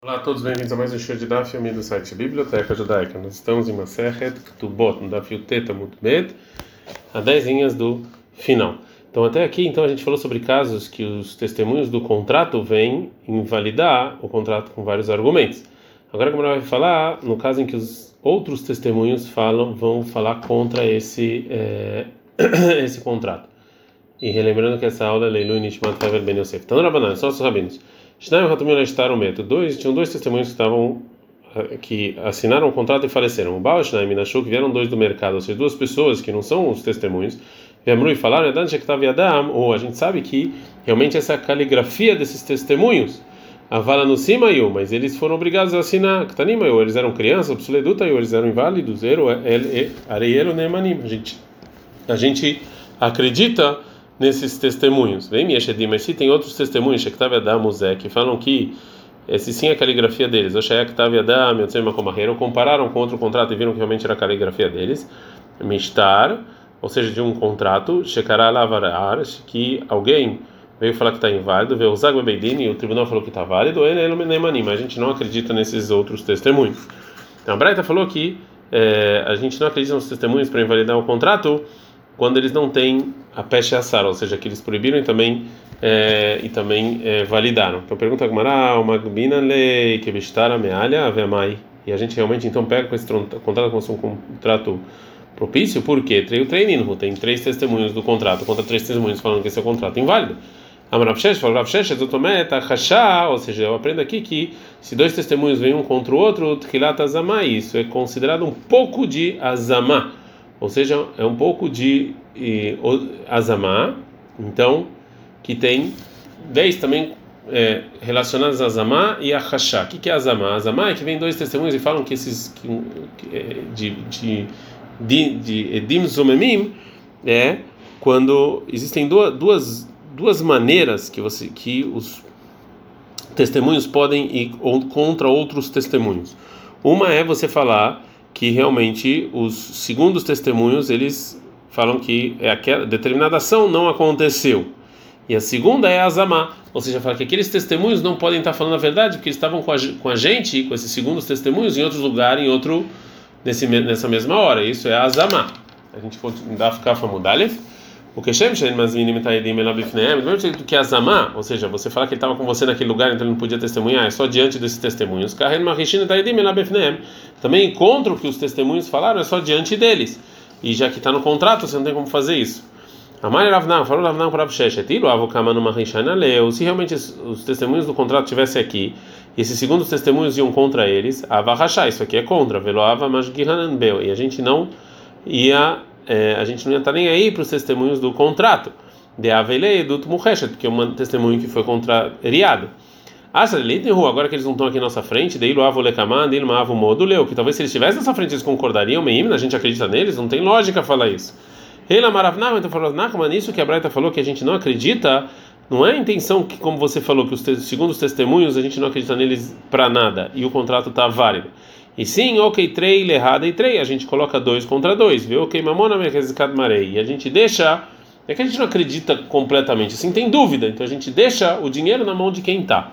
Olá a todos, bem-vindos a mais um show de Daf Yomi do site Biblioteca Judaica. Nós estamos em Maseret Ktubot, no Daf Yuteta Mutbet, a 10 linhas do final. Então até aqui, então a gente falou sobre casos que os testemunhos do contrato vêm invalidar o contrato com vários argumentos. Agora como vai falar no caso em que os outros testemunhos falam, vão falar contra esse é, esse contrato. E relembrando que essa aula é Leilu Nishmat Haver Ben Yosef. Então, Rabanan, só os rabinos. Dois, tinham dois testemunhos que estavam que assinaram o contrato e faleceram. O Baal Shnaim e Nashuk vieram dois do mercado, ou seja, duas pessoas que não são os testemunhos, vieram e falaram, ou a gente sabe que realmente essa caligrafia desses testemunhos, a vala no cima mas eles foram obrigados a assinar, ou eles eram crianças, obsoleduta, ou eles eram inválidos, areielo nemanim. Gente, a gente acredita nesses testemunhos. Vem Yeshedim, mas se tem outros testemunhos, Shektav Adam, Muzé, que falam que esse sim é a caligrafia deles, ou Shektav Adam, Yotzema Komaheiro, compararam com outro contrato e viram que realmente era a caligrafia deles, Mistar, ou seja, de um contrato, Shekará Lavarar, que alguém veio falar que está inválido, veio usar o e o tribunal falou que está válido, ele é mas a gente não acredita nesses outros testemunhos. Então a Braita falou que é, a gente não acredita nos testemunhos para invalidar o contrato quando eles não têm a peste assar, ou seja, que eles proibiram e também é, e também é, validaram. Então pergunta a Gmará, uma gbina lei que bestara mealha avemai. E a gente realmente então pega com esse contrato como um contrato propício, porque treio treinino tem três testemunhos do contrato contra três testemunhos falando que esse é o contrato inválido. Amravshesh falou Ravshesh zotometa ou seja, eu aprendo aqui que se dois testemunhos vêm um contra o outro, tchilat azamá, isso é considerado um pouco de azamá ou seja, é um pouco de azamá, então, que tem 10 também é, relacionadas a azamá e a rachá. O que é azamá? Azamá é que vem dois testemunhos e falam que esses que, é, de, de, de, de edim zomemim é quando existem duas, duas, duas maneiras que, você, que os testemunhos podem ir contra outros testemunhos. Uma é você falar que realmente os segundos testemunhos eles falam que é aquela determinada ação não aconteceu. E a segunda é azamá, ou seja, fala que aqueles testemunhos não podem estar falando a verdade porque eles estavam com a, com a gente, com esses segundos testemunhos, em outro lugar, em outro nesse, nessa mesma hora. Isso é azamá. A gente dar ficar famudalef. O que Shem Shem Mazminim Taedim Elabifneem, do mesmo que Azamá, ou seja, você fala que ele estava com você naquele lugar, então ele não podia testemunhar, é só diante desses testemunhos. Karen Mahishin Taedim Elabifneem, também encontro que os testemunhos falaram, é só diante deles. E já que está no contrato, você não tem como fazer isso. Amar Ravnam, falou Ravnam para Absheshetilo, Avokamanu Mahishana Leu, se realmente os testemunhos do contrato estivessem aqui, e esses segundos testemunhos iam contra eles, Avahashá, isso aqui é contra, Veloava Mashgihanan Beu, e a gente não ia é, a gente não ia estar nem aí para os testemunhos do contrato. De Avelei do Tumuheshet, que é um testemunho que foi contrariado. Agora que eles não estão aqui na nossa frente, daí Luavo Lekaman, Luavo Moduleu, que talvez se eles estivessem na nossa frente eles concordariam, a gente acredita neles, não tem lógica falar isso. Reila Maravnah, então falou, Nakman, isso que a Braita falou que a gente não acredita, não é a intenção que, como você falou, que os segundo os testemunhos a gente não acredita neles para nada e o contrato está válido. E sim, ok, trei, errada e trei, a gente coloca dois contra dois, viu? Ok, mamona merkezikad marei. E a gente deixa, é que a gente não acredita completamente, assim tem dúvida, então a gente deixa o dinheiro na mão de quem está.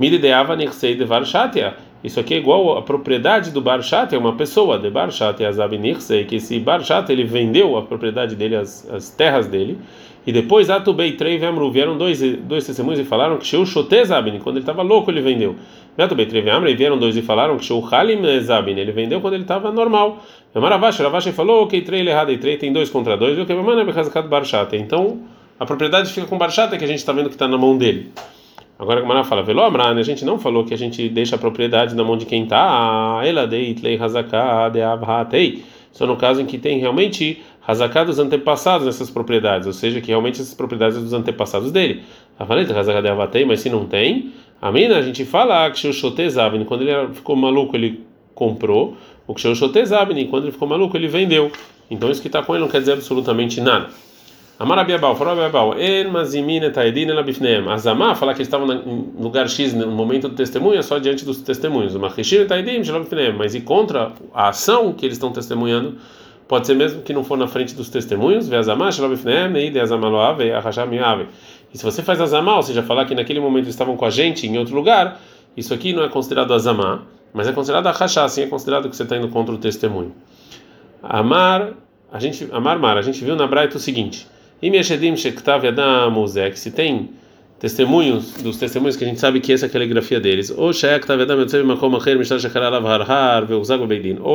Milideava nersei de varshatia. Isso aqui é igual a propriedade do Barshat, é uma pessoa, de Barshat e Azab Nirsei, que esse Barshat ele vendeu a propriedade dele, as, as terras dele, e depois Atubei Trei Vemru vieram dois, dois testemunhos e falaram que Sheu Shote Zabin, quando ele estava louco ele vendeu. Atubei Trei Vemru e vieram dois e falaram que Sheu Halim Zabin, ele vendeu quando ele estava normal. Maravash, Ravash falou que Trei Lehada e Trei tem dois contra dois, o que é Bechazakat Barshat. Então a propriedade fica com Barshat, que a gente está vendo que está na mão dele. Agora a Gamara fala, Velo Amran, a gente não falou que a gente deixa a propriedade na mão de quem está. Ela deit lei hazaká de. Só no caso em que tem realmente Hazaká dos antepassados nessas propriedades, ou seja, que realmente essas propriedades são dos antepassados dele. A valeta Hazaká de Avatei, mas se não tem, a mina a gente fala que Shotezabin, quando ele ficou maluco, ele comprou, o Shotezabin, quando ele ficou maluco, ele vendeu. Então isso que está com ele não quer dizer absolutamente nada. Amarabiabal, falou Abiabal, En mazimine taedin elabifneem. Azamá, falar que eles estavam no lugar X no momento do testemunho, é só diante dos testemunhos. Mas e contra a ação que eles estão testemunhando, Pode ser mesmo que não for na frente dos testemunhos, e se você faz azamá, ou seja, falar que naquele momento estavam com a gente em outro lugar, isso aqui não é considerado azamá, mas é considerado achachá, assim é considerado que você está indo contra o testemunho. Amar, a gente, amar mar, a gente viu na Braita o seguinte: se tem testemunhos dos testemunhos que a gente sabe que essa é a caligrafia deles, ou a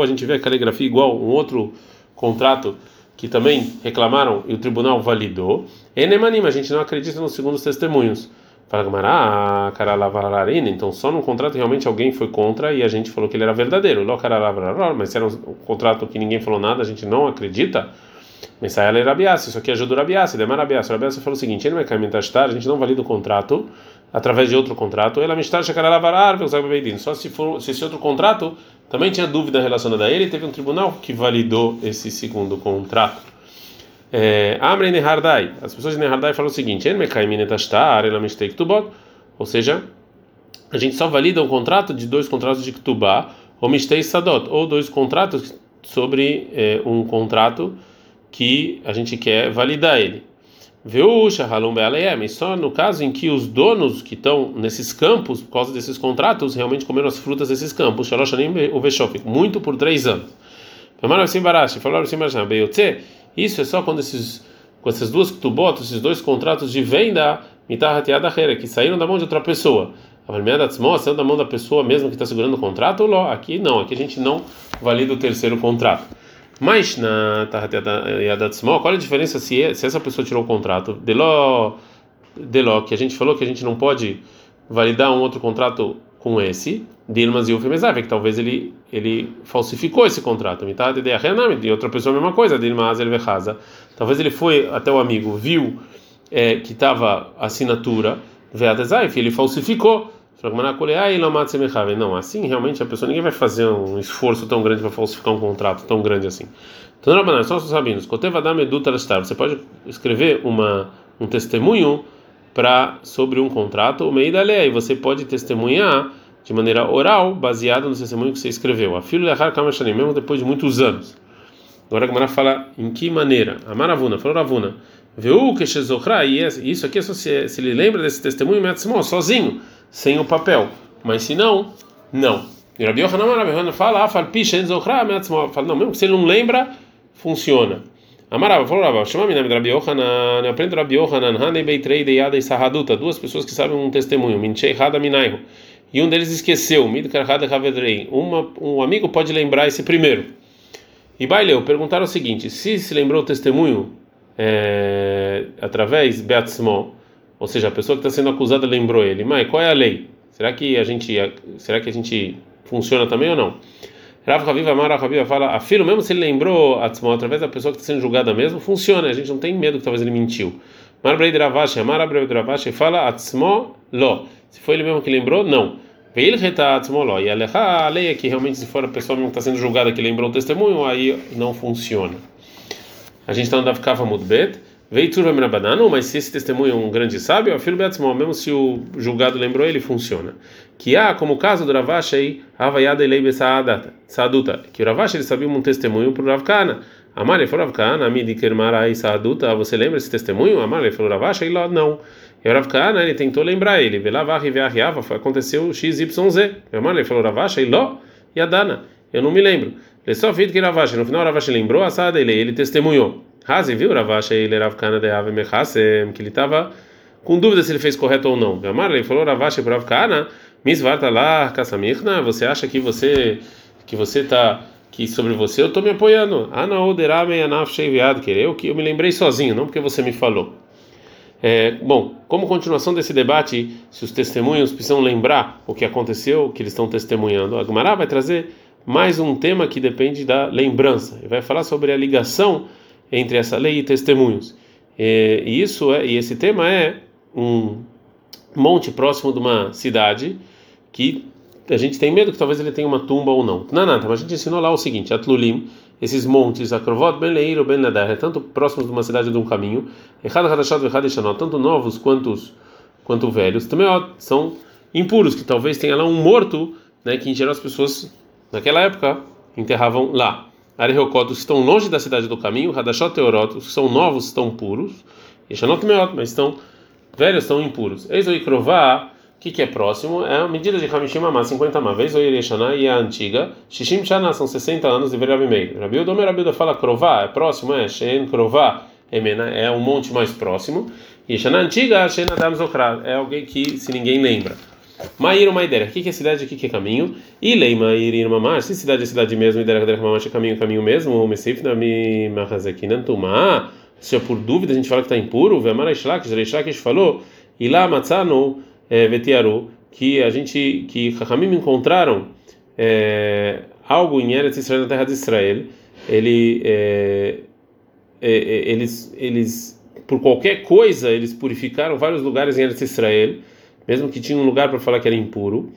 gente vê a caligrafia igual um outro contrato que também reclamaram e o tribunal validou. Enemanim, a gente não acredita nos segundos testemunhos. Fala Gamara, ah, então só num contrato realmente alguém foi contra e a gente falou que ele era verdadeiro. Mas se era um contrato que ninguém falou nada, a gente não acredita. Mensai era Rabiassi, isso aqui ajuda o Rabiassi, demar Rabiassi. O Rabiassi falou o seguinte: ele não é a gente não valida o contrato através de outro contrato. Ela mistar só se for se esse outro contrato também tinha dúvida relacionada a ele, teve um tribunal que validou esse segundo contrato. É, Amre Nehardai, as pessoas de Nehardai falam o seguinte: ou seja, a gente só valida um contrato de dois contratos de Ktubá, ou Mistei Sadot, ou dois contratos sobre é, um contrato que a gente quer validar ele. Veusha Halum Bealeem, só no caso em que os donos que estão nesses campos, por causa desses contratos, realmente comeram as frutas desses campos, Shaloshanim o Veshof, muito por três anos. Assim, assim, isso é só quando esses, com essas duas tubotas, esses dois contratos de venda, que saíram da mão de outra pessoa. A saiu da mão da pessoa mesmo que está segurando o contrato, aqui não, aqui a gente não valida o terceiro contrato. Mas na Yadatzmo, qual é a diferença se, é, se essa pessoa tirou o contrato? Deló, Deló, que a gente falou que a gente não pode validar um outro contrato com esse, Dilmas e Ufemezave, que talvez ele, ele falsificou esse contrato. Mitad de Rename, de outra pessoa a mesma coisa, Dilmas ele Talvez ele foi até o amigo, viu é, que estava assinatura, Veatezai, ele falsificou. Não, assim realmente a pessoa ninguém vai fazer um esforço tão grande para falsificar um contrato tão grande assim. Então, não, só os rabinos. Você pode escrever uma, um testemunho para sobre um contrato, o meio da lei, e você pode testemunhar de maneira oral, baseado no testemunho que você escreveu. A filho de mesmo depois de muitos anos. Agora a Gamara fala em que maneira? A Maravuna, falou Ravuna. Viu que e isso aqui é se ele lembra desse testemunho, sozinho sem o papel. Mas se não, não. E Rabi Yohanan fala, fala, fala, não, mesmo que se ele não lembra, funciona. Amarava, falou Rabi, chama me nome de Rabi Yohanan, aprendo Rabi Yohanan, Hanei Beitrei Deyada e Sahaduta, duas pessoas que sabem um testemunho, Minchei Hada Minaihu, e um deles esqueceu, Midkar Hada Havedrei, um amigo pode lembrar esse primeiro. E Baileu, perguntaram o seguinte, se se lembrou o testemunho é, através Beatzmo, ou seja, a pessoa que está sendo acusada lembrou ele, mas qual é a lei? Será que a gente, será que a gente funciona também ou não? Rav Haviva Amar Haviva fala, afirma mesmo se ele lembrou através da pessoa que está sendo julgada mesmo, funciona, a gente não tem medo que talvez ele mentiu. Marbrei Dravashi, Amar Abrei Dravashi fala atzmo lo. Se foi ele mesmo que lembrou, não. Veil reta atzmo lo. E a lei é que realmente se for a pessoa mesmo que está sendo julgada que lembrou o testemunho, aí não funciona. A gente está andando ficava muito bem. Veitur Rabanano, mas se esse testemunho é um grande sábio, afirma Beatzmó, mesmo se o julgado lembrou ele, funciona. Que há, como o caso do Ravash aí, Havayada Elei Saaduta, que o Ravash ele sabia um testemunho para o Ravkana. Amar, ele falou Ravkana, Amidi Kermarai Saaduta, você lembra esse testemunho? Amar, ele falou Ravash, ele não. E o Ravkana, ele tentou lembrar ele, Velavar e Veahiava, aconteceu XYZ. E Amar, ele falou Ravash, ele não, e Adana, eu não me lembro. Ele só fez que Ravash, no final Ravash lembrou, a Saada ele testemunhou. Razi viu Ravash ele Rav Kana de Ave Mechasem, que ele estava com dúvida se ele fez correto ou não. Gamar, ele falou Ravash para Rav Kana, Misvarta lá, Kasamichna, você acha que você que você tá que sobre você eu estou me apoiando. Ana Oderame Anaf Sheiviad, que eu que eu me lembrei sozinho, não porque você me falou. É, bom, como continuação desse debate, se os testemunhos precisam lembrar o que aconteceu, o que eles estão testemunhando, a Gemara vai trazer mais um tema que depende da lembrança. Ele vai falar sobre a ligação entre essa lei e testemunhos. E, isso é, e esse tema é um monte próximo de uma cidade que a gente tem medo que talvez ele tenha uma tumba ou não. Não, não, mas a gente ensinou lá o seguinte: Atlulim, esses montes, Akrovot, Ben Leir Ben Nadar, é tanto próximos de uma cidade ou de um caminho, tanto novos quanto, quanto velhos, também são impuros, que talvez tenha lá um morto, né, que em geral as pessoas naquela época enterravam lá. Areocotos que estão longe da cidade do caminho, Hadashot Teorotos, são novos, estão puros, e Shanot Meot, mas estão velhos, estão impuros. Eis o Ikrová, que, que é próximo? É a medida de Hamishim Amá, 50 Amá. Vez o Yereshana e a antiga. Shishim Shana são 60 anos de Verabi Meir. Rabi Udomer Rabi fala Krová, é próximo, é Shen Krová, é um monte mais próximo. E Shana antiga, Shen Adam é alguém que se ninguém lembra. Mair uma ideia. O que, é cidade? O que, é caminho? E Leima ir Mamash. Se cidade é cidade mesmo, ideia Derek Mamash é caminho, caminho mesmo. O Mesif na mi Mahazekinan Tumá. Se é por dúvida a gente fala que está impuro, Vemara Ishlak, Reishlak falou. E lá Matzano é, Vetiaru, que a gente, que Rahamim encontraram é, algo em Eretz Israel, na terra de Israel, ele, é, é, é, eles, eles, por qualquer coisa, eles purificaram vários lugares em Eretz Israel, mesmo que tinha um lugar para falar que era impuro.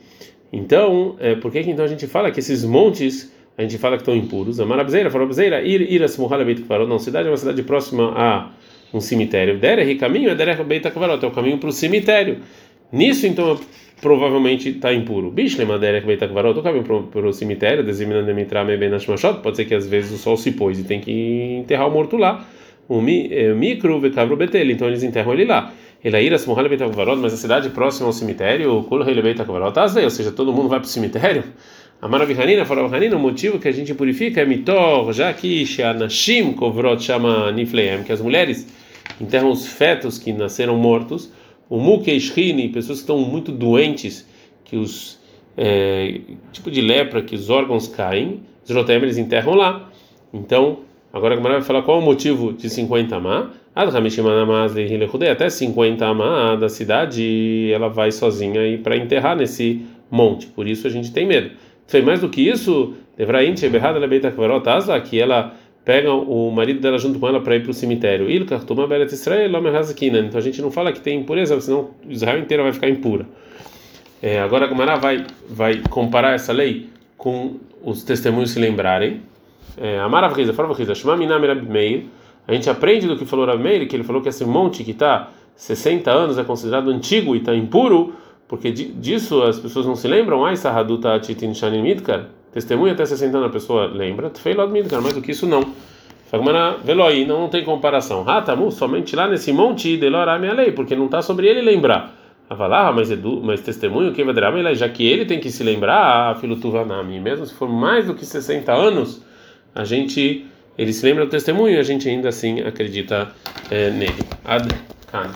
Então, é, por que, que então a gente fala que esses montes a gente fala que estão impuros? A Marabzeira falou: Abzeira, ir, ir a Beit Kvarot. Não, cidade é uma cidade próxima a um cemitério. Derech, caminho é Derech Beit Kvarot, é o caminho para o cemitério. Nisso, então, provavelmente está impuro. Bishle Maderek Beitakvarot, o caminho para o cemitério, designando Mitrame Benashmashot, pode ser que às vezes o sol se pôs e tem que enterrar o morto lá. O é, micro Vekavro Betel, então eles enterram ele lá. Elaíra Smohale Beitakvarot, mas a cidade próxima ao cemitério, Kul Hele Beitakvarot, ou seja, todo mundo vai para o cemitério. A Maravihanina falou, Hanina, o motivo que a gente purifica é mitor, já que Shanashim Kovrot chama Nifleem, que as mulheres enterram os fetos que nasceram mortos o Mukeishrini, pessoas que estão muito doentes, que os é, tipo de lepra, que os órgãos caem, os eles enterram lá. Então, agora a Gamara vai falar qual é o motivo de 50 amá. Até 50 amá da cidade, ela vai sozinha para enterrar nesse monte. Por isso a gente tem medo. Foi mais do que isso, que ela pega o marido dela junto com ela para ir para o cemitério. Então a gente não fala que tem impureza, senão Israel inteira vai ficar impura. É, agora a Gomara vai, vai comparar essa lei com os testemunhos se lembrarem. É, Amara Vriza, fala Vriza, Shema Meir. A gente aprende do que falou Rabi Meir, que ele falou que esse monte que está 60 anos é considerado antigo e está impuro, porque disso as pessoas não se lembram. Ai, Sahaduta Titin Shanin Midkar Testemunha até 60 anos a pessoa lembra, feio Midkar, mais do que isso não. Fagmana Veloi, não, tem comparação. Ratamu, somente lá nesse monte de a minha lei, porque não está sobre ele lembrar. Avalar, mas, edu, mas testemunho que vai já que ele tem que se lembrar, a filutuvanami, mesmo se for mais do que 60 anos, a gente, ele se lembra do testemunho e a gente ainda assim acredita é, nele. Ad -kan.